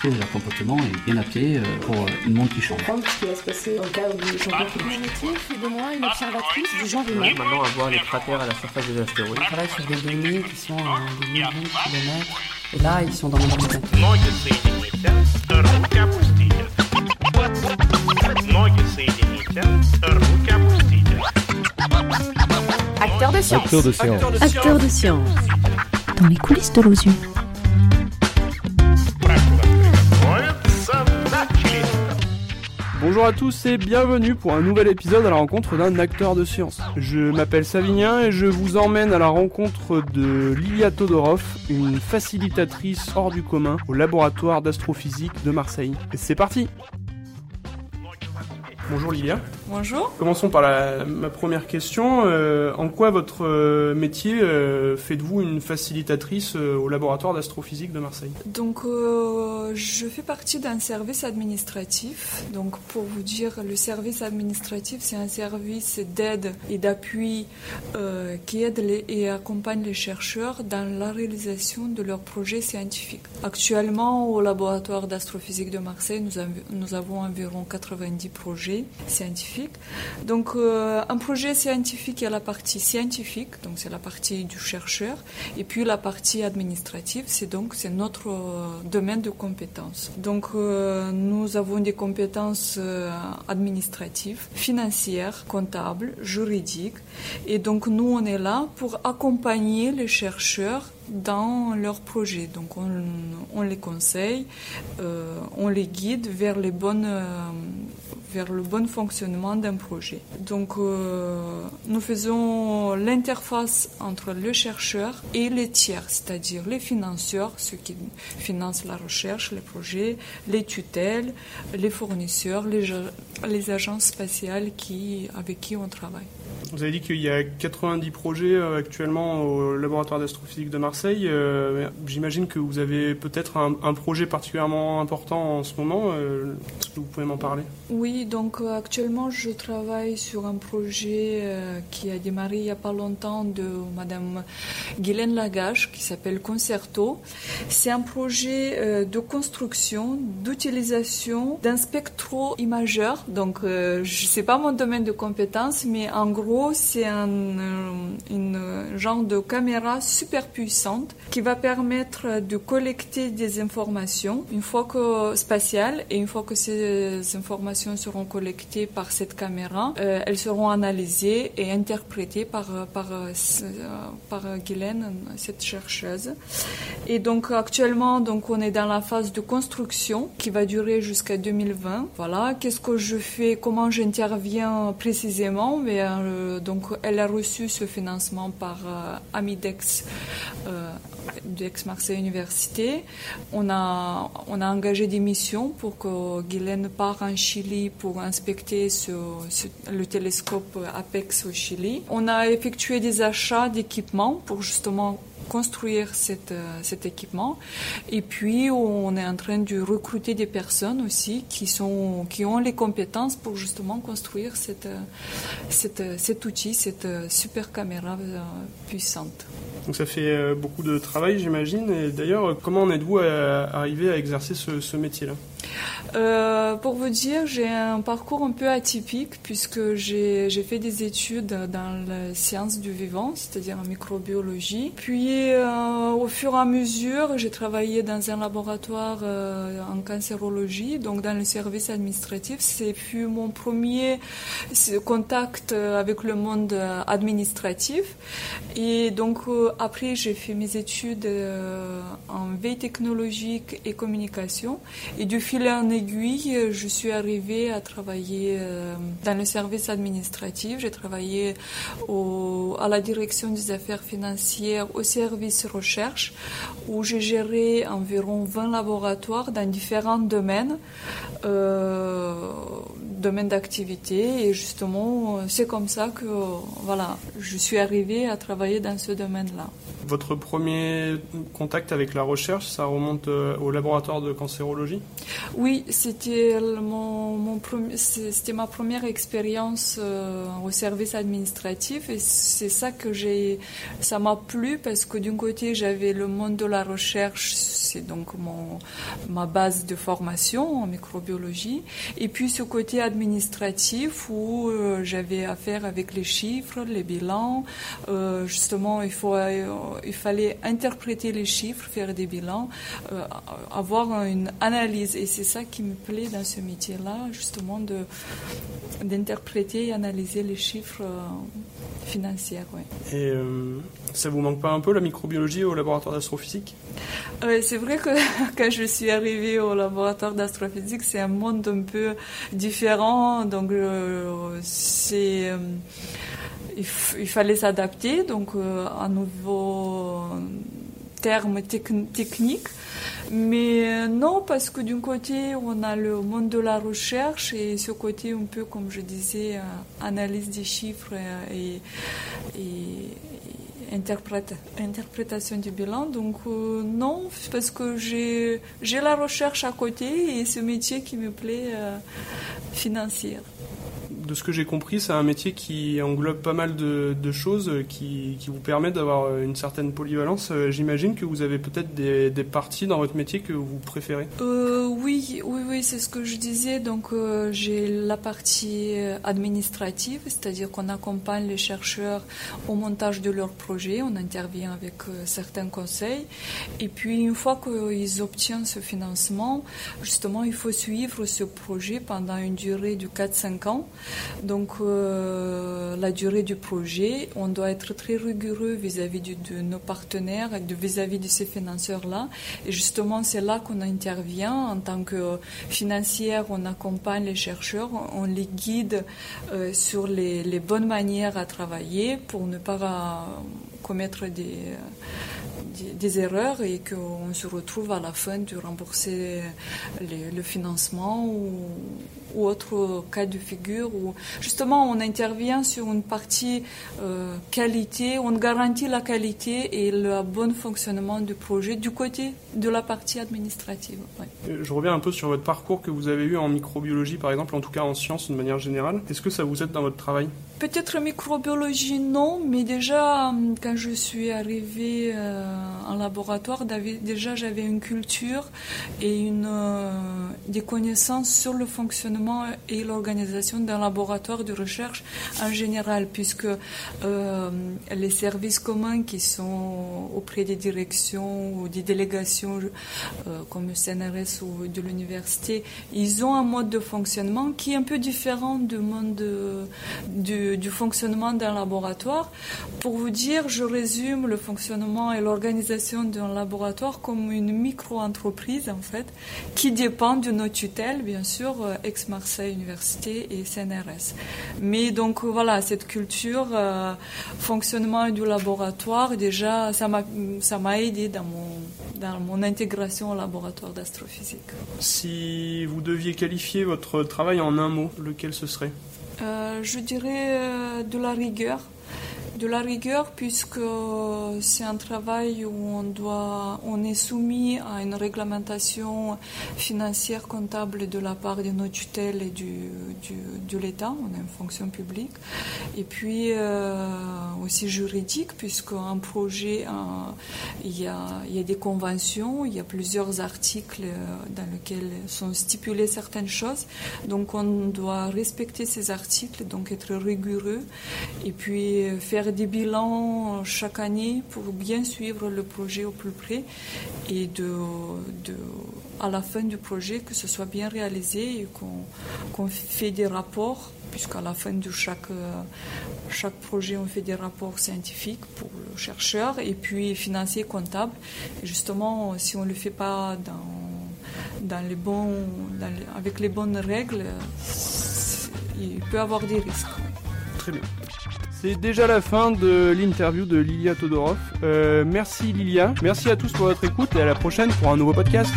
respect de leur comportement est bien appliqué euh, pour euh, une monde qui change. ce qui va se passer dans le cadre du ah. changement climatique. fait de moi une observatrice du genre humain. maintenant à voir les cratères à la surface des astéroïdes. On travaille sur des données qui sont à des millions de kilomètres. Et là, ils sont dans le même Acteur de science. Acteur de science. Acteur de science. Dans les coulisses de l'OSU. Bonjour à tous et bienvenue pour un nouvel épisode à la rencontre d'un acteur de science. Je m'appelle Savinien et je vous emmène à la rencontre de Lilia Todorov, une facilitatrice hors du commun au laboratoire d'astrophysique de Marseille. C'est parti Bonjour Lilia. Bonjour. Commençons par la- ma première question. Euh, en quoi votre euh, métier euh, faites-vous une facilitatrice au laboratoire d'astrophysique de Marseille? Donc, je fais partie d'un service administratif. Donc, pour vous dire, le service administratif, c'est un service d'aide et d'appui qui aide les- et accompagne les chercheurs dans la réalisation de leurs projets scientifiques. Actuellement, au laboratoire d'astrophysique de Marseille, nous, av- nous avons environ 90 projets scientifiques. Donc, euh, un projet scientifique, il y a la partie scientifique, donc c'est la partie du chercheur, et puis la partie administrative, c'est donc c'est notre euh, domaine de compétences. Donc, euh, nous avons des compétences administratives, financières, comptables, juridiques, et donc nous on est là pour accompagner les chercheurs dans leurs projets. Donc on, les conseille, on les guide vers les bonnes vers le bon fonctionnement d'un projet. Donc euh, nous faisons l'interface entre le chercheur et les tiers, c'est-à-dire les financeurs, ceux qui financent la recherche, les projets, les tutelles, les fournisseurs, les, les agences spatiales qui, avec qui on travaille. Vous avez dit qu'il y a 90 projets euh, actuellement au laboratoire d'astrophysique de Marseille. Euh, J'imagine que vous avez peut-être un, projet particulièrement important en ce moment. Euh, Est-ce que vous pouvez m'en parler? Oui, donc actuellement je travaille sur un projet qui a démarré il n'y a pas longtemps de Madame Guylaine Lagache qui s'appelle Concerto. C'est un projet de construction, d'utilisation d'un spectro-imageur. Donc je sais pas mon domaine de compétence, mais en gros c'est un euh, une genre de caméra super puissante qui va permettre de collecter des informations une fois que spatiales et une fois que ces informations seront collectées par cette caméra, euh, elles seront analysées et interprétées par par euh, euh, par Guylaine, cette chercheuse. Et donc actuellement, donc on est dans la phase de construction qui va durer jusqu'à 2020. Voilà, qu'est-ce que je fais, comment j'interviens précisément? Mais euh, donc elle a reçu ce financement par euh, Amidex euh, d'Aix-Marseille Université. On a on a engagé des missions pour que Guylaine part en Chili pour inspecter le télescope Apex au Chili. On a effectué des achats d'équipements pour justement construire euh, cet équipement. Et puis, on est en train de recruter des personnes aussi qui, sont, qui ont les compétences pour justement construire cette, euh, euh, cet outil, cette super caméra puissante. Donc ça fait beaucoup de travail, j'imagine. Et d'ailleurs, comment en êtes-vous arrivé à exercer ce, ce métier-là? Euh, pour vous dire, j'ai un parcours un peu atypique puisque j'ai fait des études dans la science du vivant, c'est-à-dire en microbiologie. Puis, euh, au fur et à mesure, j'ai travaillé dans un laboratoire euh, en cancérologie, donc dans le service administratif. C'est fut mon premier contact avec le monde administratif. Et donc, après, j'ai fait mes études en veille technologique et communication. Et du fil en aiguille, euh, je suis arrivée à travailler euh, dans le service administratif. J'ai travaillé au, à la direction des affaires financières, au service recherche, où j'ai géré environ 20 laboratoires dans différents domaines, euh, domaines d'activité. Et justement, c'est comme ça que voilà, je suis arrivée à travailler dans ce domaine-là. Votre premier contact avec la recherche, ça remonte euh, au laboratoire de cancérologie? Oui, c'était mon, ma première expérience euh, au service administratif et c'est ça que j'ai ça m'a plu parce que d'un côté j'avais le monde de la recherche, c'est donc mon ma base de formation en microbiologie et puis ce côté administratif où euh, j'avais affaire avec les chiffres, les bilans, euh, justement il faut il fallait interpréter les chiffres, faire des bilans, euh, avoir une analyse et c'est ça qui me plaît dans ce métier-là, justement de d'interpréter et analyser les chiffres euh, financiers. ouais. Et euh, ça vous manque pas un peu la microbiologie au laboratoire d'astrophysique? Ouais, c'est vrai que quand je suis arrivée au laboratoire d'astrophysique, c'est un monde un peu différent. Donc, euh, c'est, euh, il, fallait s'adapter. Donc, euh, un nouveau terme techn- technique. Mais euh, non, parce que d'un côté, on a le monde de la recherche et ce côté un peu, comme je disais, euh, analyse des chiffres euh, et, interprétation du bilan. Donc euh, non, parce que j'ai la recherche à côté et ce métier qui me plaît euh. De ce que j'ai compris, c'est un métier qui englobe pas mal de, choses euh, qui, vous permettent d'avoir euh, une certaine polyvalence. Euh, J'imagine que vous avez peut-être des, parties dans votre métier que vous préférez. Oui, oui, oui, c'est ce que je disais. Donc, j'ai la partie administrative, c'est-à-dire qu'on accompagne les chercheurs au montage de leurs projets, on intervient avec certains conseils. Et puis, une fois qu'ils obtiennent ce financement, justement, il faut suivre ce projet pendant une durée de 4-5 ans. Donc, euh, la durée du projet, on doit être très rigoureux vis-à-vis de nos partenaires vis-à-vis de ces financeurs-là. Et justement, c'est là qu'on intervient en tant que financière. On accompagne les chercheurs, on les guide euh, sur les, bonnes manières à travailler pour ne pas euh, commettre des, des, erreurs et qu'on se retrouve à la fin de rembourser le financement ou, ou autre cas de figure où justement on intervient sur une partie euh, qualité, on garantit la qualité et le bon fonctionnement du projet du côté de la partie administrative. ouais. Euh, Je reviens un peu sur votre parcours que vous avez eu en microbiologie, par exemple, en tout cas en sciences de manière générale. Est-ce que ça vous aide dans votre travail? Peut-être microbiologie, non, mais déjà, hum, quand je suis arrivée euh, en laboratoire, déjà j'avais une culture et une, euh, des connaissances sur le fonctionnement et l'organisation d'un laboratoire de recherche en général, puisque euh, les services communs qui sont auprès des directions ou des délégations euh, comme le CNRS ou de l'université, ils ont un mode de fonctionnement qui est un peu différent du monde de- du, du fonctionnement d'un laboratoire. Pour vous dire, je résume le fonctionnement et l'organisation d'un laboratoire comme une micro-entreprise en fait, qui dépend de nos tutelles, bien sûr, euh, Aix-Marseille Université et CNRS. Mais donc voilà, cette culture, euh, fonctionnement du laboratoire, déjà, ça m'a ça m'a aidé dans mon, dans mon intégration au laboratoire d'astrophysique. Si vous deviez qualifier votre travail en un mot, lequel ce serait? Euh, je dirais euh, de la rigueur. De la rigueur puisque c'est un travail où on doit, on est soumis à une réglementation financière comptable de la part de nos tutelles et du, du, de l'État. On est une fonction publique. Et puis euh, aussi juridique puisque un projet, il, y a, il y a des conventions, il y a plusieurs articles euh, dans lesquels sont stipulées certaines choses. Donc on doit respecter ces articles, donc être rigoureux et puis euh, des bilans chaque année pour bien suivre le projet au plus près et de, à la fin du projet que ce soit bien réalisé et qu'on fait des rapports puisqu'à la fin de chaque euh, chaque projet on fait des rapports scientifiques pour le chercheur et puis financier comptable et justement si on ne le fait pas dans dans les bons avec les bonnes règles il peut avoir des risques Très bien. C'est déjà la fin de l'interview de Lilia Todorov. Euh, merci Lilia, merci à tous pour votre écoute et à la prochaine pour un nouveau podcast.